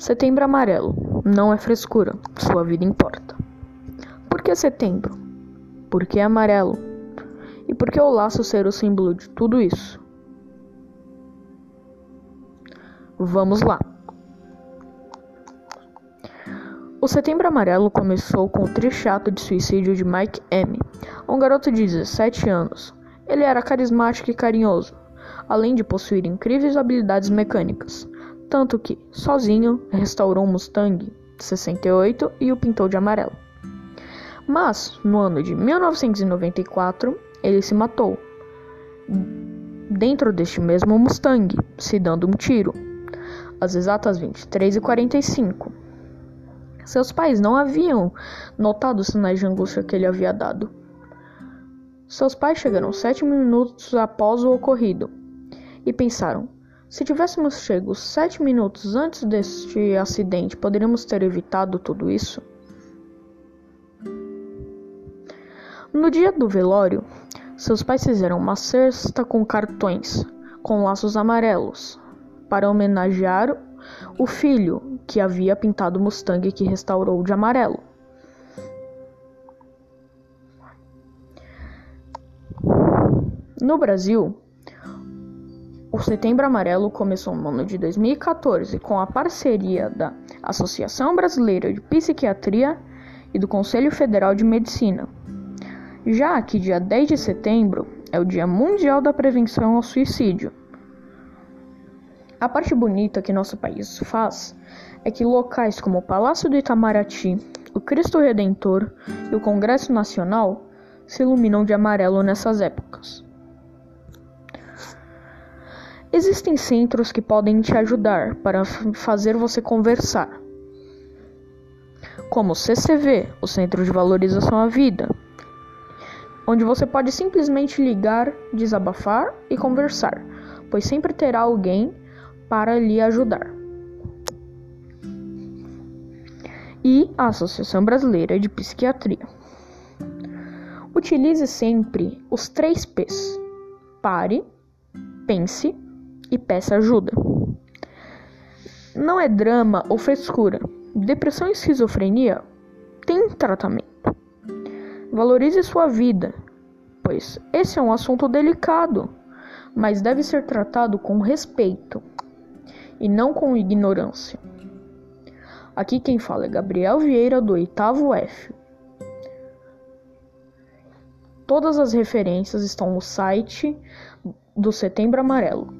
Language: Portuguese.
Setembro Amarelo. Não é frescura, sua vida importa. Por que setembro? Por que amarelo? E por que o laço ser o símbolo de tudo isso? Vamos lá. O Setembro Amarelo começou com o triste ato de suicídio de Mike M., um garoto de 17 anos. Ele era carismático e carinhoso, além de possuir incríveis habilidades mecânicas tanto que, sozinho, restaurou um Mustang 68 e o pintou de amarelo. Mas, no ano de 1994, ele se matou dentro deste mesmo Mustang, se dando um tiro, às exatas 23h45. Seus pais não haviam notado os sinais de angústia que ele havia dado. Seus pais chegaram sete minutos após o ocorrido e pensaram: se tivéssemos chego sete minutos antes deste acidente, poderíamos ter evitado tudo isso? No dia do velório, seus pais fizeram uma cesta com cartões com laços amarelos para homenagear o filho que havia pintado o Mustang que restaurou de amarelo. No Brasil, o Setembro Amarelo começou no ano de 2014 com a parceria da Associação Brasileira de Psiquiatria e do Conselho Federal de Medicina. Já que dia 10 de setembro é o Dia Mundial da Prevenção ao Suicídio. A parte bonita que nosso país faz é que locais como o Palácio do Itamaraty, o Cristo Redentor e o Congresso Nacional se iluminam de amarelo nessas épocas. Existem centros que podem te ajudar para fazer você conversar, como o CCV, o Centro de Valorização à Vida, onde você pode simplesmente ligar, desabafar e conversar, pois sempre terá alguém para lhe ajudar. E a Associação Brasileira de Psiquiatria. Utilize sempre os três P's: pare, pense e peça ajuda. Não é drama ou frescura. Depressão e esquizofrenia têm tratamento. Valorize sua vida, pois esse é um assunto delicado, mas deve ser tratado com respeito e não com ignorância. Aqui quem fala é Gabriel Vieira do oitavo F. Todas as referências estão no site do Setembro Amarelo.